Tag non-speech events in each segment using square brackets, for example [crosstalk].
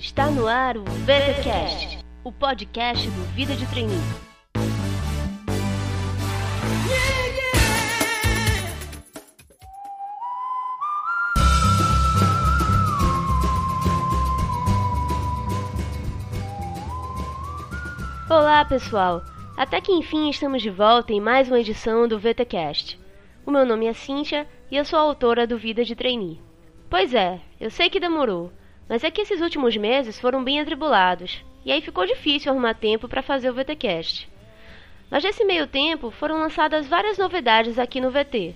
Está no ar o VTCast, o podcast do Vida de Treininho. Olá, pessoal! Até que enfim estamos de volta em mais uma edição do VTCast. O meu nome é Cíntia e eu sou autora do Vida de Trainee. Pois é, eu sei que demorou, mas é que esses últimos meses foram bem atribulados, e aí ficou difícil arrumar tempo para fazer o VTcast. Mas nesse meio tempo foram lançadas várias novidades aqui no VT.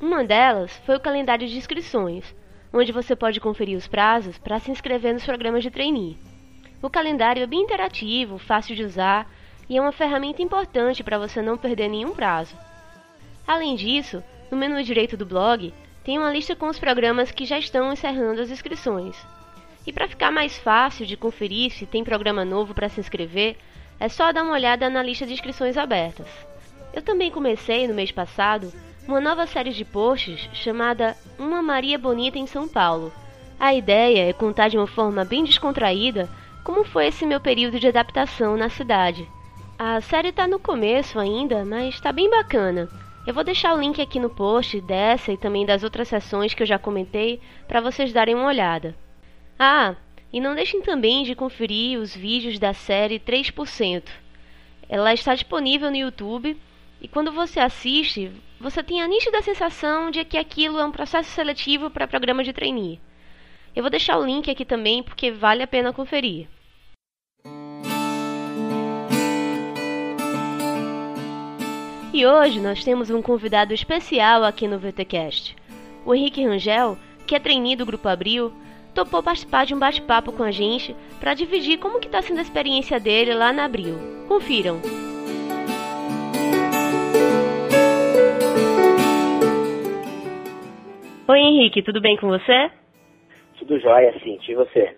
Uma delas foi o calendário de inscrições, onde você pode conferir os prazos para se inscrever nos programas de trainee. O calendário é bem interativo, fácil de usar e é uma ferramenta importante para você não perder nenhum prazo. Além disso, no menu direito do blog tem uma lista com os programas que já estão encerrando as inscrições. E para ficar mais fácil de conferir se tem programa novo para se inscrever, é só dar uma olhada na lista de inscrições abertas. Eu também comecei no mês passado uma nova série de posts chamada Uma Maria Bonita em São Paulo. A ideia é contar de uma forma bem descontraída como foi esse meu período de adaptação na cidade. A série está no começo ainda, mas está bem bacana. Eu vou deixar o link aqui no post dessa e também das outras sessões que eu já comentei para vocês darem uma olhada. Ah, e não deixem também de conferir os vídeos da série 3%. Ela está disponível no YouTube e quando você assiste, você tem a nítida sensação de que aquilo é um processo seletivo para programa de trainee. Eu vou deixar o link aqui também porque vale a pena conferir. E hoje nós temos um convidado especial aqui no VTcast. O Henrique Rangel, que é trainee do Grupo Abril, topou participar de um bate-papo com a gente para dividir como que está sendo a experiência dele lá na Abril. Confiram! Oi Henrique, tudo bem com você? Tudo jóia, sim. E você?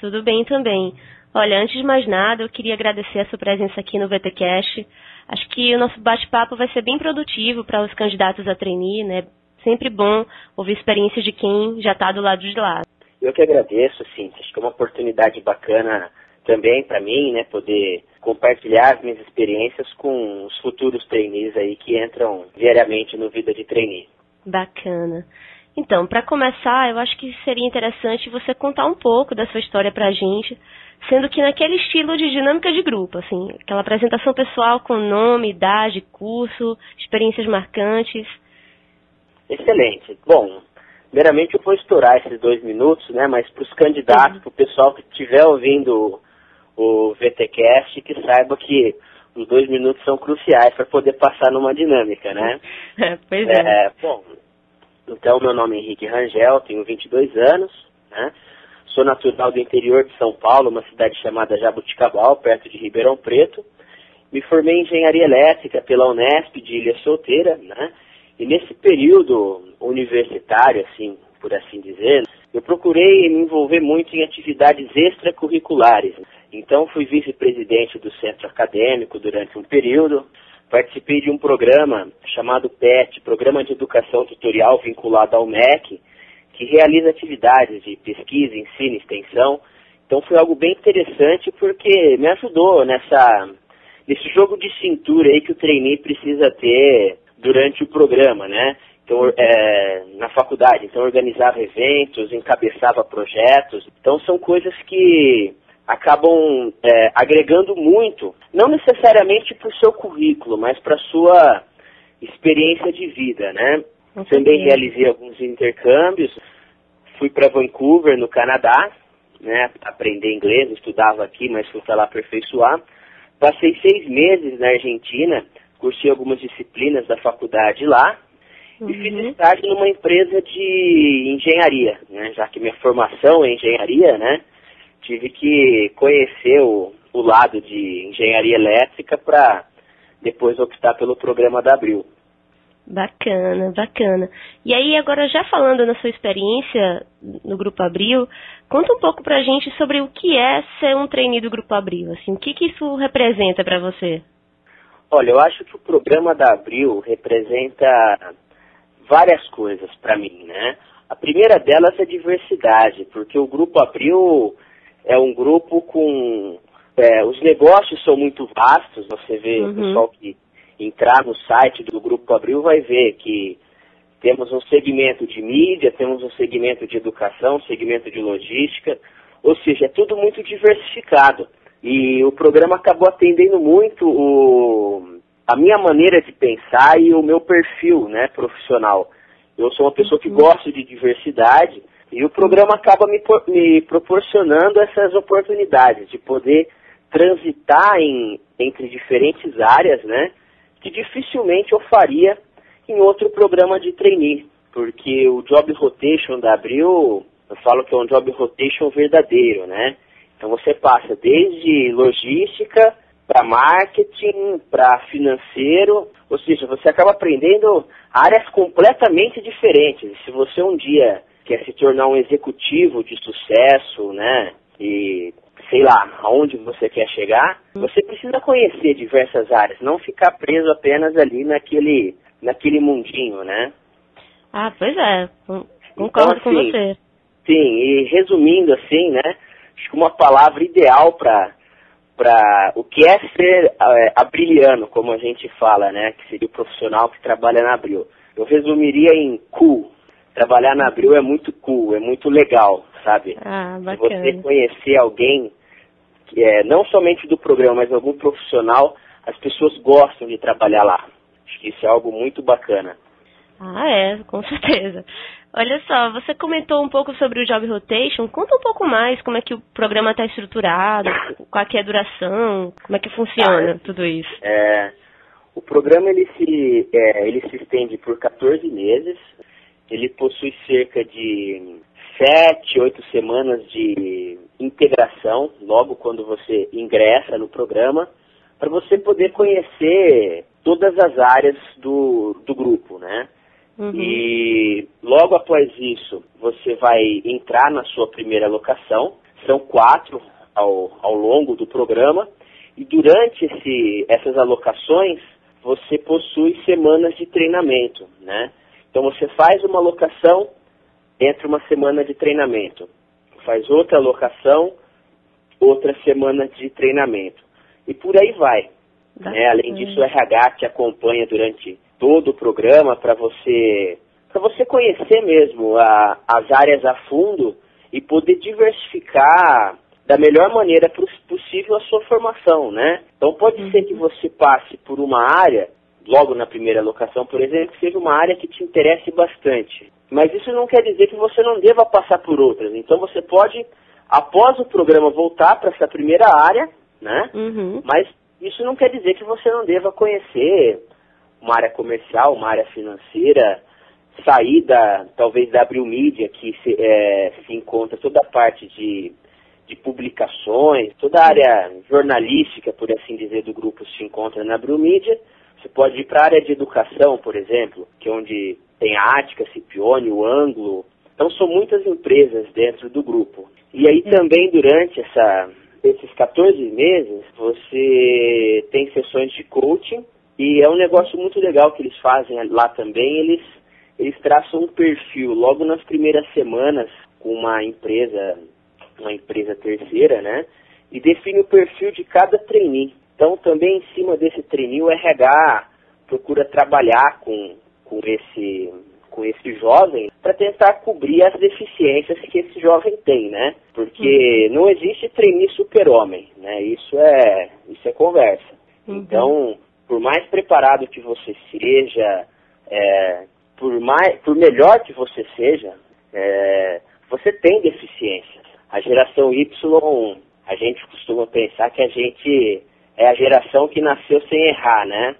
Tudo bem também. Olha, antes de mais nada, eu queria agradecer a sua presença aqui no VTcast. Acho que o nosso bate-papo vai ser bem produtivo para os candidatos a trainee, né? Sempre bom ouvir experiência de quem já está do lado de lá. Eu que agradeço, sim. Acho que é uma oportunidade bacana também para mim, né? Poder compartilhar as minhas experiências com os futuros trainees aí que entram diariamente no Vida de Trainee. Bacana. Então, para começar, eu acho que seria interessante você contar um pouco da sua história para a gente, sendo que naquele estilo de dinâmica de grupo, assim, aquela apresentação pessoal com nome, idade, curso, experiências marcantes. Excelente. Bom, primeiramente eu vou estourar esses dois minutos, né? Mas para os candidatos, uhum. para o pessoal que estiver ouvindo o, o VTcast, que saiba que os dois minutos são cruciais para poder passar numa dinâmica, né? [laughs] É, pois é. é. Bom, então meu nome é Henrique Rangel, tenho 22 anos, né? Sou natural do interior de São Paulo, uma cidade chamada Jabuticabal, perto de Ribeirão Preto. Me formei em engenharia elétrica pela Unesp de Ilha Solteira, né? E nesse período universitário, assim, por assim dizer, eu procurei me envolver muito em atividades extracurriculares. Então fui vice-presidente do centro acadêmico durante um período, participei de um programa chamado PET, Programa de Educação Tutorial vinculado ao MEC, que realiza atividades de pesquisa, ensino, extensão. Então foi algo bem interessante porque me ajudou nessa nesse jogo de cintura aí que o trainee precisa ter durante o programa, né? Então, é, na faculdade, então organizava eventos, encabeçava projetos. Então são coisas que acabam é, agregando muito, não necessariamente para o seu currículo, mas para a sua experiência de vida, né? Também realizei alguns intercâmbios, fui para Vancouver, no Canadá, né, aprender inglês, estudava aqui, mas fui para lá aperfeiçoar. Passei seis meses na Argentina, cursei algumas disciplinas da faculdade lá uhum. e fiz uhum. estágio numa empresa de engenharia, né, já que minha formação é engenharia, né, tive que conhecer o, o lado de engenharia elétrica para depois optar pelo programa da Abril. Bacana, bacana. E aí, agora já falando na sua experiência no Grupo Abril, conta um pouco pra gente sobre o que é ser um trainee do Grupo Abril, assim, o que, que isso representa para você? Olha, eu acho que o programa da Abril representa várias coisas para mim, né? A primeira delas é diversidade, porque o Grupo Abril é um grupo com. É, os negócios são muito vastos, você vê uhum. o pessoal que entrar no site do Grupo Abril vai ver que temos um segmento de mídia, temos um segmento de educação, um segmento de logística, ou seja, é tudo muito diversificado. E o programa acabou atendendo muito o, a minha maneira de pensar e o meu perfil né, profissional. Eu sou uma pessoa que uhum. gosta de diversidade e o programa acaba me, me proporcionando essas oportunidades de poder transitar em, entre diferentes áreas, né? Que dificilmente eu faria em outro programa de trainee, porque o job rotation da Abril, eu falo que é um job rotation verdadeiro, né? Então você passa desde logística para marketing, para financeiro, ou seja, você acaba aprendendo áreas completamente diferentes. Se você um dia quer se tornar um executivo de sucesso, né? E sei lá, aonde você quer chegar, você precisa conhecer diversas áreas, não ficar preso apenas ali naquele naquele mundinho, né? Ah, pois é. Concordo então, assim, com você. Sim, e resumindo assim, né? Acho que uma palavra ideal para para o que é ser é, abriliano, como a gente fala, né? Que seria o profissional que trabalha na Abril. Eu resumiria em cool. Trabalhar na Abril é muito cool, é muito legal, sabe? Ah, bacana. Se você conhecer alguém, que é, não somente do programa, mas algum profissional, as pessoas gostam de trabalhar lá. Acho que isso é algo muito bacana. Ah, é, com certeza. Olha só, você comentou um pouco sobre o Job Rotation. Conta um pouco mais como é que o programa está estruturado, qual é a duração, como é que funciona ah, é, tudo isso. É, o programa ele se, é, ele se estende por 14 meses. Ele possui cerca de 7, 8 semanas de integração, logo quando você ingressa no programa, para você poder conhecer todas as áreas do, do grupo, né? Uhum. E logo após isso, você vai entrar na sua primeira locação. São quatro ao, ao longo do programa. E durante esse, essas alocações, você possui semanas de treinamento, né? Então você faz uma locação, entra uma semana de treinamento. Faz outra locação, outra semana de treinamento. E por aí vai. Né? Além disso, o RH te acompanha durante todo o programa para você para você conhecer mesmo a, as áreas a fundo e poder diversificar da melhor maneira possível a sua formação, né? Então pode uhum. ser que você passe por uma área, logo na primeira locação, por exemplo, que seja uma área que te interesse bastante. Mas isso não quer dizer que você não deva passar por outras. Então você pode, após o programa, voltar para essa primeira área, né? Uhum. Mas isso não quer dizer que você não deva conhecer uma área comercial, uma área financeira, sair da, talvez da Abril Media, que se, é, se encontra toda a parte de, de publicações, toda a área jornalística, por assim dizer, do grupo se encontra na Abril Media. Você pode ir para a área de educação, por exemplo, que é onde tem a Ática, Cipione, o Ângulo. Então são muitas empresas dentro do grupo. E aí também durante essa, esses 14 meses, você tem sessões de coaching e é um negócio muito legal que eles fazem lá também. Eles, eles traçam um perfil logo nas primeiras semanas com uma empresa, uma empresa terceira, né? E define o perfil de cada trainee. Então, também em cima desse trainee, o RH procura trabalhar com, com, esse, com esse jovem para tentar cobrir as deficiências que esse jovem tem, né? Porque uhum. não existe trainee super-homem, né? Isso é, isso é conversa. Uhum. Então, por mais preparado que você seja, é, por, mais, por melhor que você seja, é, você tem deficiências. A geração Y, a gente costuma pensar que a gente é a geração que nasceu sem errar, né?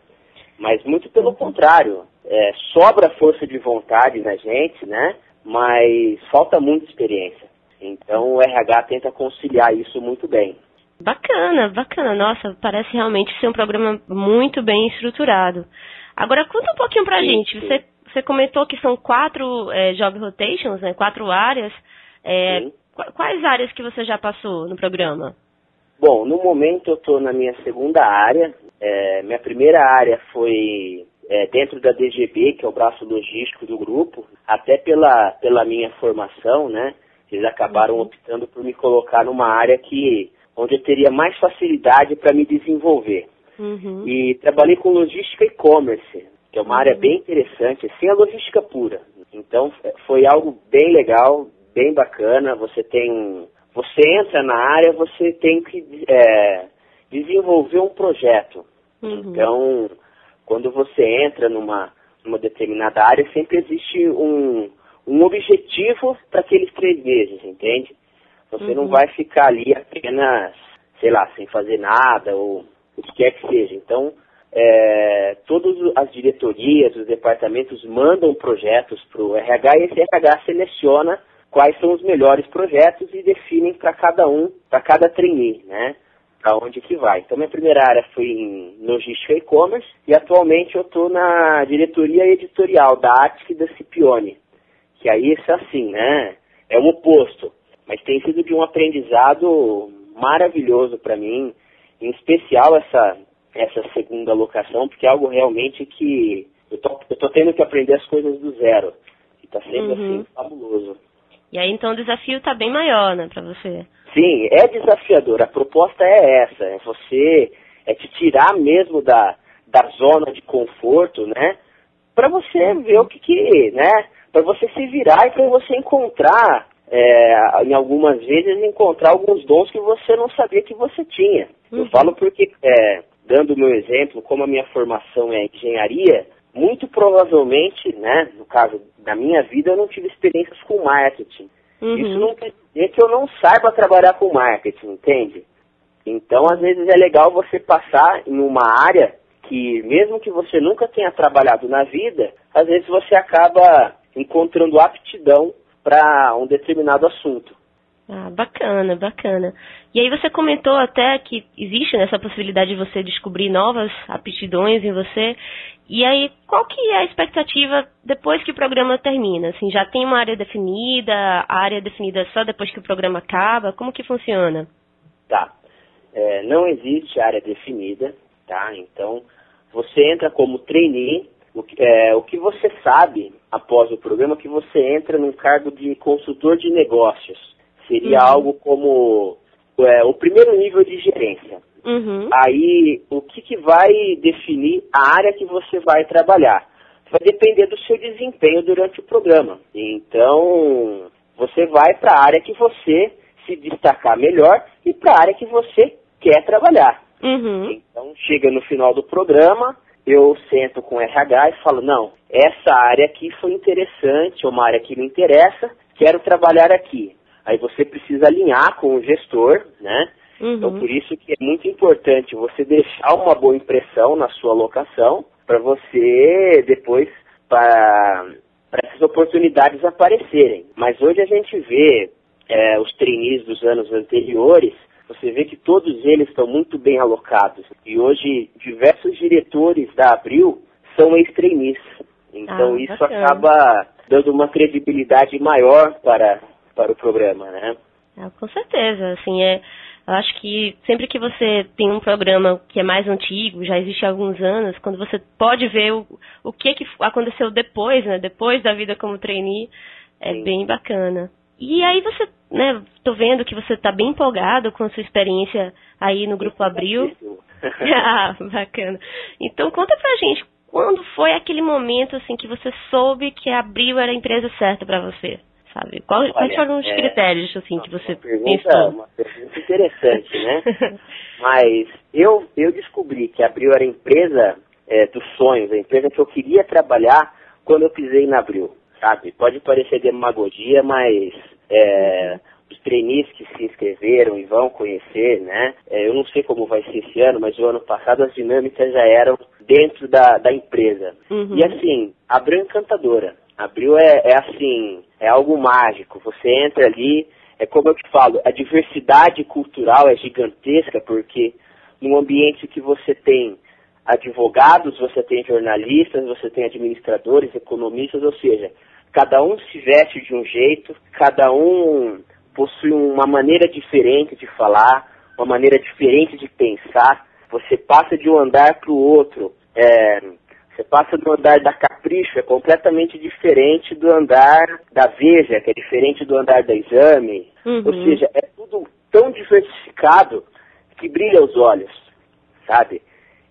Mas muito pelo contrário, é, sobra força de vontade na gente, né? Mas falta muita experiência. Então o RH tenta conciliar isso muito bem. Bacana, bacana. Nossa, parece realmente ser um programa muito bem estruturado. Agora, conta um pouquinho pra sim, gente. Você, você comentou que são quatro é, job rotations, né? Quatro áreas. É, quais áreas que você já passou no programa? Bom, no momento eu estou na minha segunda área. É, minha primeira área foi é, dentro da DGB, que é o braço logístico do grupo, até pela, pela minha formação, né? Eles acabaram uhum. optando por me colocar numa área que onde eu teria mais facilidade para me desenvolver. Uhum. E trabalhei com logística e e-commerce, que é uma área uhum. bem interessante, sem a logística pura. Então foi algo bem legal, bem bacana. Você tem, você entra na área, você tem que é, desenvolver um projeto. Uhum. Então, quando você entra numa, numa determinada área, sempre existe um, um objetivo para aqueles três meses, entende? Você uhum. não vai ficar ali apenas, sei lá, sem fazer nada ou o que quer que seja. Então, é, todas as diretorias, os departamentos mandam projetos para o RH e esse RH seleciona quais são os melhores projetos e definem para cada um, para cada trainee, né? Para onde que vai. Então, minha primeira área foi em logística e e-commerce e atualmente eu estou na diretoria editorial da ATIC e da Cipione, que aí é assim, né? É o oposto, mas tem sido de um aprendizado maravilhoso para mim, em especial essa essa segunda locação, porque é algo realmente que eu tô, eu tô tendo que aprender as coisas do zero. E tá sendo uhum. assim fabuloso. E aí então o desafio tá bem maior, né, para você? Sim, é desafiador. A proposta é essa, é você é te tirar mesmo da, da zona de conforto, né? Para você ver o que que, né? Para você se virar e para você encontrar, é, em algumas vezes encontrar alguns dons que você não sabia que você tinha. Uhum. Eu falo porque, é, dando o meu exemplo, como a minha formação é engenharia, muito provavelmente, né, no caso da minha vida, eu não tive experiências com marketing. Uhum. Isso não quer dizer que eu não saiba trabalhar com marketing, entende? Então, às vezes é legal você passar em uma área que, mesmo que você nunca tenha trabalhado na vida, às vezes você acaba encontrando aptidão para um determinado assunto. Ah, bacana, bacana. E aí você comentou até que existe essa possibilidade de você descobrir novas aptidões em você. E aí, qual que é a expectativa depois que o programa termina? Assim, já tem uma área definida, a área definida só depois que o programa acaba? Como que funciona? Tá. É, não existe área definida, tá? Então, você entra como trainee. O que, é, o que você sabe após o programa que você entra num cargo de consultor de negócios. Seria uhum. algo como é, o primeiro nível de gerência. Uhum. Aí, o que, que vai definir a área que você vai trabalhar? Vai depender do seu desempenho durante o programa. Então, você vai para a área que você se destacar melhor e para a área que você quer trabalhar. Uhum. Então, chega no final do programa, eu sento com o RH e falo, não, essa área aqui foi interessante, é uma área que me interessa, quero trabalhar aqui. Aí você precisa alinhar com o gestor, né? Uhum. Então, por isso que é muito importante você deixar uma boa impressão na sua locação, para você depois, para essas oportunidades aparecerem. Mas hoje a gente vê é, os trainees dos anos anteriores, você vê que todos eles estão muito bem alocados. E hoje, diversos diretores da Abril são ex-trainees. Então, ah, isso bacana. acaba dando uma credibilidade maior para, para o programa, né? Ah, com certeza, assim, é, eu acho que sempre que você tem um programa que é mais antigo, já existe há alguns anos, quando você pode ver o, o que, que aconteceu depois, né, depois da vida como trainee, é Sim. bem bacana. E aí você, né, tô vendo que você tá bem empolgado com a sua experiência aí no Grupo Abril. [laughs] [laughs] ah, bacana. Então conta pra gente, quando foi aquele momento assim que você soube que a Abril era a empresa certa para você? sabe? Qual, Olha, quais foram os é, critérios assim que você pergunta, pensou? Uma pergunta interessante, né? [laughs] Mas eu, eu descobri que a Abril era a empresa é, dos sonhos, a empresa que eu queria trabalhar quando eu pisei na Abril, sabe? Pode parecer demagogia, mas é, os trainees que se inscreveram e vão conhecer, né? É, eu não sei como vai ser esse ano, mas o ano passado as dinâmicas já eram dentro da, da empresa. Uhum. E assim, Abril é encantadora. Abril é, é assim, é algo mágico. Você entra ali, é como eu te falo, a diversidade cultural é gigantesca, porque num ambiente que você tem advogados, você tem jornalistas, você tem administradores, economistas, ou seja, cada um se veste de um jeito, cada um possui uma maneira diferente de falar, uma maneira diferente de pensar. Você passa de um andar para o outro, é, Você passa do andar da Capricho, é completamente diferente do andar da Veja, que é diferente do andar da Exame. Uhum. Ou seja, é tudo tão diversificado que brilha os olhos, sabe?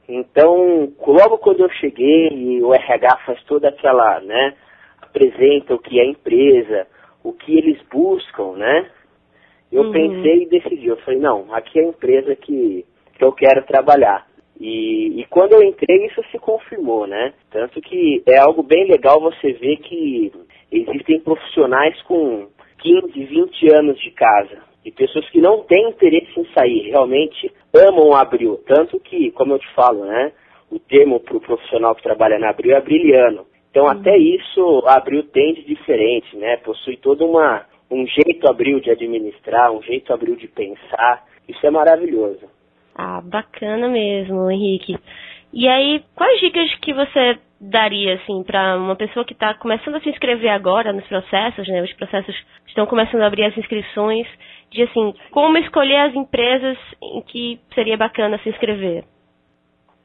Então, logo quando eu cheguei e o RH faz toda aquela, né, apresenta o que é a empresa, o que eles buscam, né? Eu Uhum. pensei e decidi, eu falei, não, aqui é a empresa que, que eu quero trabalhar. E, e quando eu entrei, isso se confirmou, né? Tanto que é algo bem legal você ver que existem profissionais com 15, 20 anos de casa. E pessoas que não têm interesse em sair, realmente amam Abril. Tanto que, como eu te falo, né? O termo para o profissional que trabalha na Abril é brilhano. Então até isso a Abril tem de diferente, né? Possui toda uma um jeito Abril de administrar, um jeito Abril de pensar. Isso é maravilhoso. Ah, bacana mesmo, Henrique. E aí, quais dicas que você daria, assim, para uma pessoa que está começando a se inscrever agora nos processos, né? Os processos estão começando a abrir as inscrições, de assim, como escolher as empresas em que seria bacana se inscrever?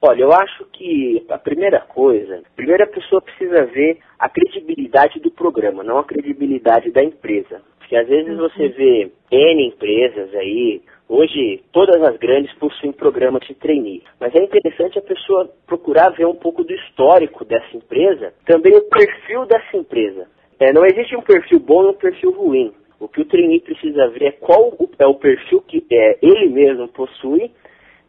Olha, eu acho que a primeira coisa, primeiro a pessoa precisa ver a credibilidade do programa, não a credibilidade da empresa. Porque às vezes você vê N empresas aí, hoje todas as grandes possuem programa de trainee, mas é interessante a pessoa procurar ver um pouco do histórico dessa empresa, também o perfil dessa empresa. É, não existe um perfil bom e um perfil ruim. O que o trainee precisa ver é qual é o perfil que é, ele mesmo possui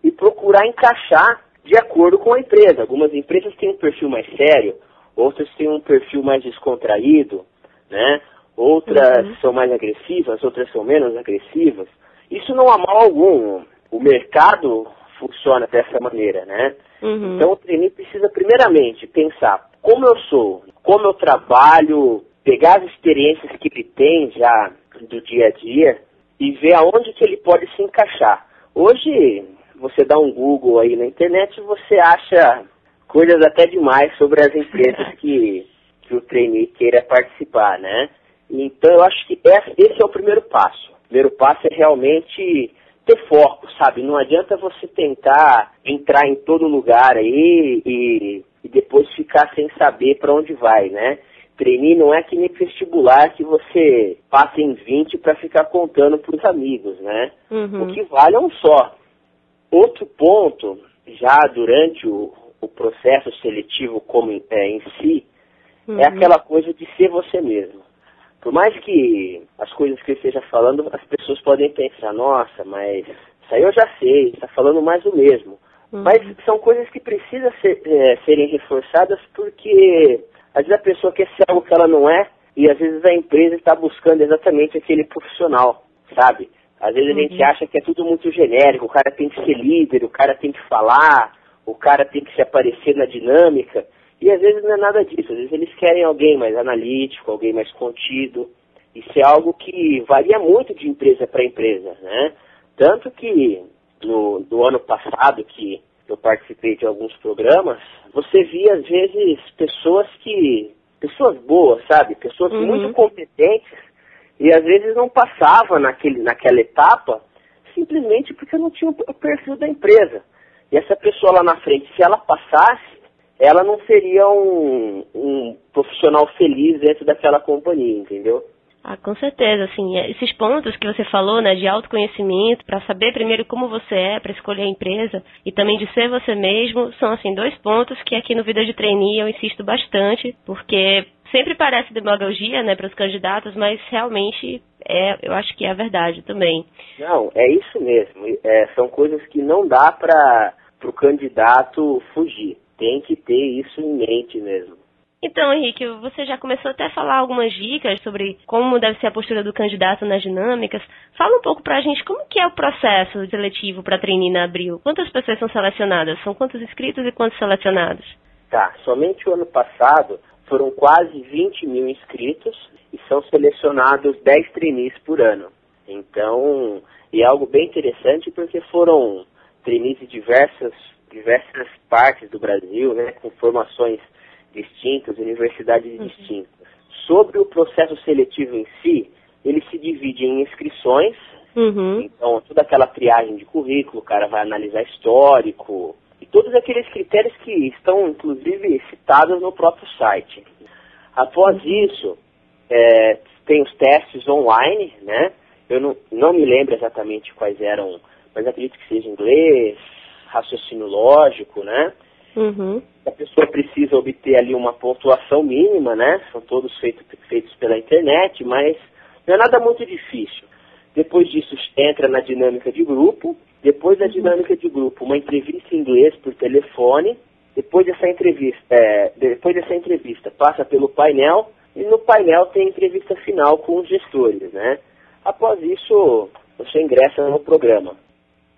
e procurar encaixar de acordo com a empresa. Algumas empresas têm um perfil mais sério, outras têm um perfil mais descontraído, né? Outras Uhum. são mais agressivas, outras são menos agressivas. Isso não há mal algum. O mercado funciona dessa maneira, né? Uhum. Então o trainee precisa primeiramente pensar como eu sou, como eu trabalho, pegar as experiências que ele tem já do dia a dia e ver aonde que ele pode se encaixar. Hoje você dá um Google aí na internet e você acha coisas até demais sobre as empresas [laughs] que, que o trainee queira participar, né? Então eu acho que esse esse é o primeiro passo. O primeiro passo é realmente ter foco, sabe? Não adianta você tentar entrar em todo lugar aí e, e depois ficar sem saber para onde vai, né? Trainee não é que nem vestibular que você passa em 20 para ficar contando para os amigos, né? Uhum. O que vale é um só. Outro ponto, já durante o, o processo seletivo como em- é, em si, Uhum. é aquela coisa de ser você mesmo. Por mais que as coisas que eu esteja falando, as pessoas podem pensar, nossa, mas isso aí eu já sei, está falando mais o mesmo. Uhum. Mas são coisas que precisam ser, é, serem reforçadas porque às vezes a pessoa quer ser algo que ela não é e às vezes a empresa está buscando exatamente aquele profissional, sabe? Às vezes a gente Uhum. acha que é tudo muito genérico, o cara tem que ser líder, o cara tem que falar, o cara tem que se aparecer na dinâmica. E às vezes não é nada disso, às vezes eles querem alguém mais analítico, alguém mais contido. Isso é algo que varia muito de empresa para empresa, né? Tanto que no, no ano passado que eu participei de alguns programas, você via às vezes pessoas que. pessoas boas, sabe? Pessoas Uhum. muito competentes e às vezes não passava naquele, naquela etapa simplesmente porque não tinha o perfil da empresa. E essa pessoa lá na frente, se ela passasse, ela não seria um, um profissional feliz dentro daquela companhia, entendeu? Ah, com certeza, assim, é, esses pontos que você falou, né, de autoconhecimento, para saber primeiro como você é, para escolher a empresa, e também de ser você mesmo, são, assim, dois pontos que aqui no Vida de Trainee eu insisto bastante, porque sempre parece demagogia, né, para os candidatos, mas realmente é, eu acho que é a verdade também. Não, é isso mesmo. É, são coisas que não dá para o candidato fugir. Tem que ter isso em mente mesmo. Então, Henrique, você já começou até a falar algumas dicas sobre como deve ser a postura do candidato nas dinâmicas. Fala um pouco pra gente como que é o processo seletivo para trainee na Abril. Quantas pessoas são selecionadas? São quantos inscritos e quantos selecionados? Tá, somente o ano passado foram quase 20 mil inscritos e são selecionados 10 trainees por ano. Então, e é algo bem interessante porque foram trainees de diversas, diversas partes do Brasil, né, com formações distintas, universidades Uhum. distintas. Sobre o processo seletivo em si, ele se divide em inscrições, Uhum. então toda aquela triagem de currículo, o cara vai analisar histórico, e todos aqueles critérios que estão, inclusive, citados no próprio site. Após isso, é, tem os testes online, né? Eu não, não me lembro exatamente quais eram, mas acredito que seja inglês, raciocínio lógico, né? Uhum. A pessoa precisa obter ali uma pontuação mínima, né? São todos feitos, feitos pela internet, mas não é nada muito difícil. Depois disso, entra na dinâmica de grupo. Depois da dinâmica de grupo, uma entrevista em inglês por telefone. Depois dessa entrevista, é, depois dessa entrevista, passa pelo painel e no painel tem entrevista final com os gestores, né? Após isso, você ingressa no programa.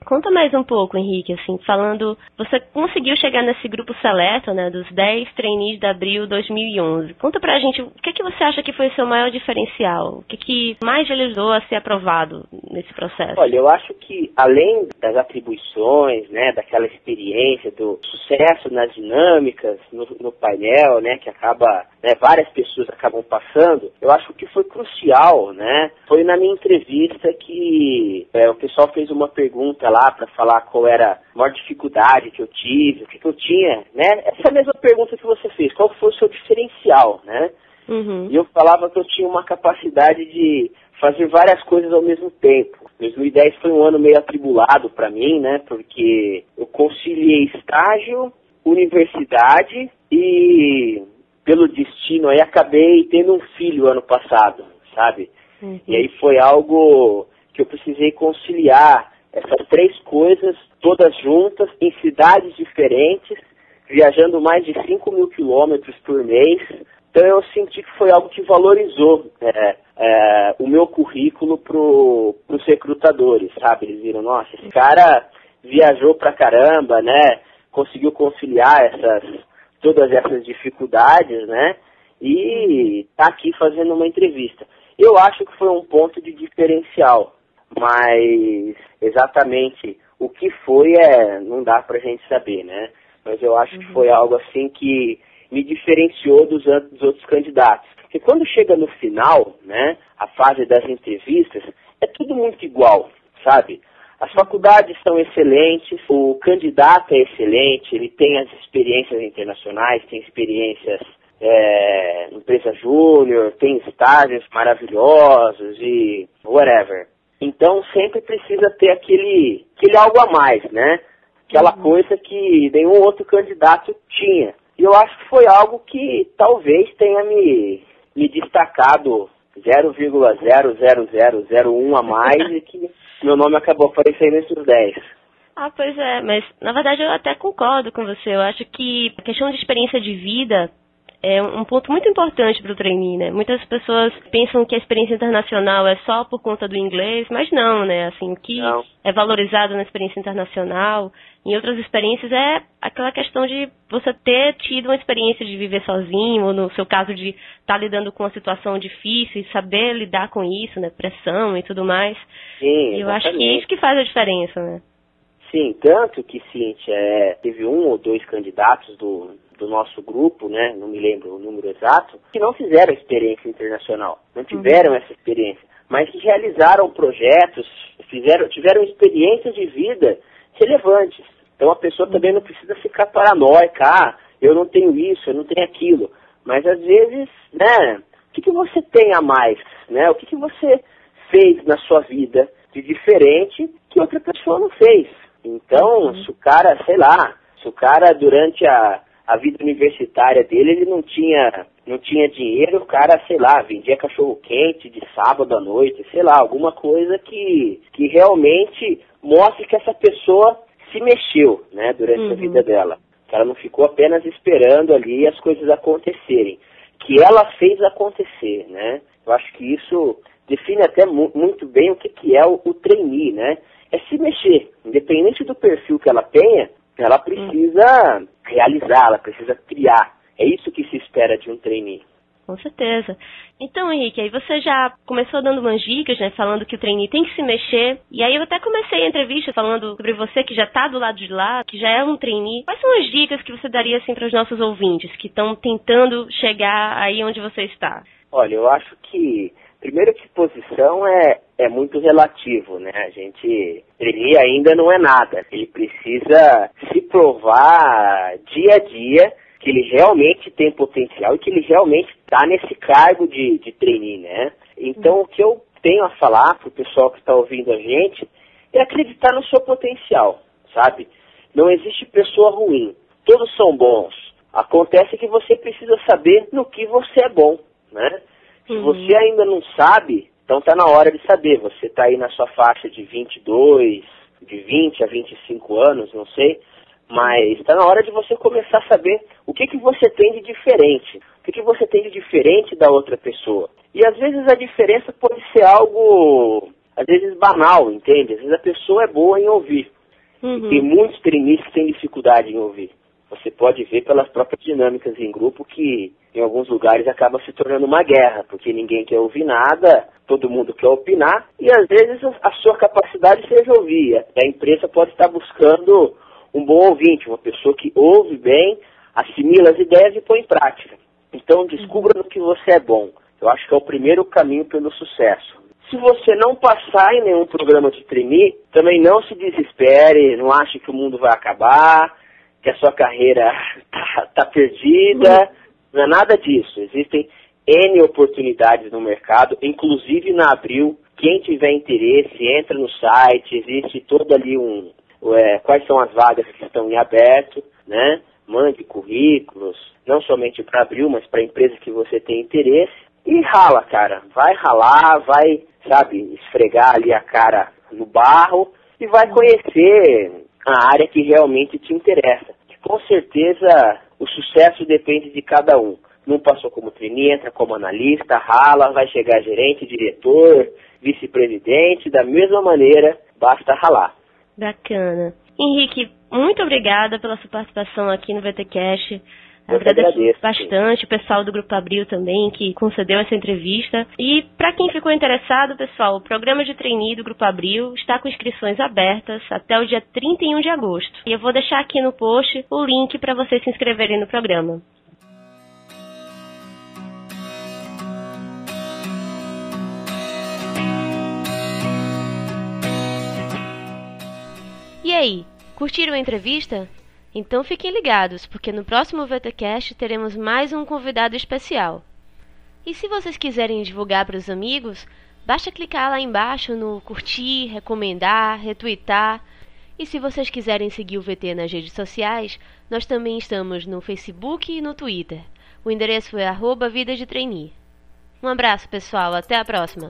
Conta mais um pouco, Henrique, assim, falando, você conseguiu chegar nesse grupo seleto, né, dos 10 trainees de abril de 2011. Conta pra gente, o que, é que você acha que foi o seu maior diferencial? O que, é que mais ajudou a ser aprovado nesse processo? Olha, eu acho que além das atribuições, né, daquela experiência, do sucesso nas dinâmicas, no, no painel, né, que acaba, né, várias pessoas acabam passando, eu acho que foi crucial, né, foi na minha entrevista que é, o pessoal fez uma pergunta lá para falar qual era a maior dificuldade que eu tive, o que, que eu tinha, né? Essa mesma pergunta que você fez, qual foi o seu diferencial, né? Uhum. E eu falava que eu tinha uma capacidade de fazer várias coisas ao mesmo tempo. 2010 foi um ano meio atribulado para mim, né? Porque eu conciliei estágio, universidade e pelo destino aí acabei tendo um filho ano passado, sabe? Uhum. E aí foi algo que eu precisei conciliar essas três coisas, todas juntas, em cidades diferentes, viajando mais de 5 mil quilômetros por mês. Então eu senti que foi algo que valorizou é, é, o meu currículo para os recrutadores, sabe? Eles viram, nossa, esse cara viajou pra caramba, né? Conseguiu conciliar essas, todas essas dificuldades, né? E está aqui fazendo uma entrevista. Eu acho que foi um ponto de diferencial, mas exatamente o que foi é não dá para a gente saber, né? Mas eu acho uhum. que foi algo assim que me diferenciou dos, dos outros candidatos. Porque quando chega no final, né, a fase das entrevistas, é tudo muito igual, sabe? As faculdades são excelentes, o candidato é excelente, ele tem as experiências internacionais, tem experiências é, empresa júnior, tem estágios maravilhosos e whatever. Então sempre precisa ter aquele, aquele algo a mais, né? Aquela uhum. coisa que nenhum outro candidato tinha. E eu acho que foi algo que talvez tenha me, me destacado 0,00001 a mais e que meu nome acabou aparecendo entre os 10. Ah, pois é, mas na verdade eu até concordo com você. Eu acho que a questão de experiência de vida é um ponto muito importante para o trainee, né? Muitas pessoas pensam que a experiência internacional é só por conta do inglês, mas não, né? Assim, o que não. é valorizado na experiência internacional, em outras experiências é aquela questão de você ter tido uma experiência de viver sozinho, ou no seu caso de estar tá lidando com uma situação difícil e saber lidar com isso, né? Pressão e tudo mais. Sim, e eu acho que é isso que faz a diferença, né? Sim, tanto que, Cintia, é, teve um ou dois candidatos do, do nosso grupo, né, não me lembro o número exato, que não fizeram experiência internacional, não uhum. tiveram uhum. essa experiência, mas que realizaram projetos, fizeram, tiveram experiências de vida relevantes. Então a pessoa também não precisa ficar paranoica, ah, eu não tenho isso, eu não tenho aquilo. Mas às vezes, né, o que, que você tem a mais, né? O que, que você fez na sua vida de diferente que outra pessoa não fez? Então, uhum. se o cara, sei lá, se o cara durante a, a vida universitária dele, ele não tinha, não tinha dinheiro, o cara, sei lá, vendia cachorro quente de sábado à noite, sei lá, alguma coisa que, que realmente mostre que essa pessoa se mexeu, né, durante uhum. a vida dela. Que ela não ficou apenas esperando ali as coisas acontecerem. Que ela fez acontecer, né? Eu acho que isso define até mu muito bem o que, que é o, o trainee, né? é se mexer. Independente do perfil que ela tenha, ela precisa hum. realizar, ela precisa criar. É isso que se espera de um trainee. Com certeza. Então, Henrique, aí você já começou dando umas dicas, né? Falando que o trainee tem que se mexer. E aí eu até comecei a entrevista falando sobre você que já está do lado de lá, que já é um trainee. Quais são as dicas que você daria assim para os nossos ouvintes que estão tentando chegar aí onde você está? Olha, eu acho que Primeiro que posição é, é muito relativo, né? A gente, ele ainda não é nada. Ele precisa se provar dia a dia que ele realmente tem potencial e que ele realmente está nesse cargo de, de trainee, né? Então, o que eu tenho a falar para o pessoal que está ouvindo a gente é acreditar no seu potencial, sabe? Não existe pessoa ruim. Todos são bons. Acontece que você precisa saber no que você é bom, né? Se uhum. você ainda não sabe, então está na hora de saber. Você está aí na sua faixa de 22, de 20 a 25 anos, não sei. Mas está na hora de você começar a saber o que, que você tem de diferente. O que, que você tem de diferente da outra pessoa. E às vezes a diferença pode ser algo, às vezes banal, entende? Às vezes a pessoa é boa em ouvir. Uhum. Tem muitos treinistas que têm dificuldade em ouvir. Você pode ver pelas próprias dinâmicas em grupo que em alguns lugares acaba se tornando uma guerra, porque ninguém quer ouvir nada, todo mundo quer opinar, e às vezes a sua capacidade seja ouvir. A empresa pode estar buscando um bom ouvinte, uma pessoa que ouve bem, assimila as ideias e põe em prática. Então descubra no que você é bom. Eu acho que é o primeiro caminho pelo sucesso. Se você não passar em nenhum programa de trainee, também não se desespere, não ache que o mundo vai acabar, que a sua carreira está [laughs] tá perdida. Não é nada disso. Existem N oportunidades no mercado, inclusive na Abril. Quem tiver interesse, entra no site, existe todo ali um. É, quais são as vagas que estão em aberto, né? Mande currículos, não somente para Abril, mas para empresas que você tem interesse. E rala, cara. Vai ralar, vai, sabe, esfregar ali a cara no barro e vai conhecer a área que realmente te interessa. Com certeza o sucesso depende de cada um. Não passou como trainee, entra como analista, rala, vai chegar gerente, diretor, vice-presidente, da mesma maneira, basta ralar. Bacana. Henrique, muito obrigada pela sua participação aqui no VTCast. Agradeço, agradeço, bastante o pessoal do Grupo Abril também que concedeu essa entrevista. E para quem ficou interessado, pessoal, o programa de trainee do Grupo Abril está com inscrições abertas até o dia 31 de agosto. E eu vou deixar aqui no post o link para vocês se inscreverem no programa. E aí, curtiram a entrevista? Então fiquem ligados, porque no próximo VTcast teremos mais um convidado especial. E se vocês quiserem divulgar para os amigos, basta clicar lá embaixo no curtir, recomendar, retweetar. E se vocês quiserem seguir o VT nas redes sociais, nós também estamos no Facebook e no Twitter. O endereço é arroba Vida de. Um abraço, pessoal. Até a próxima.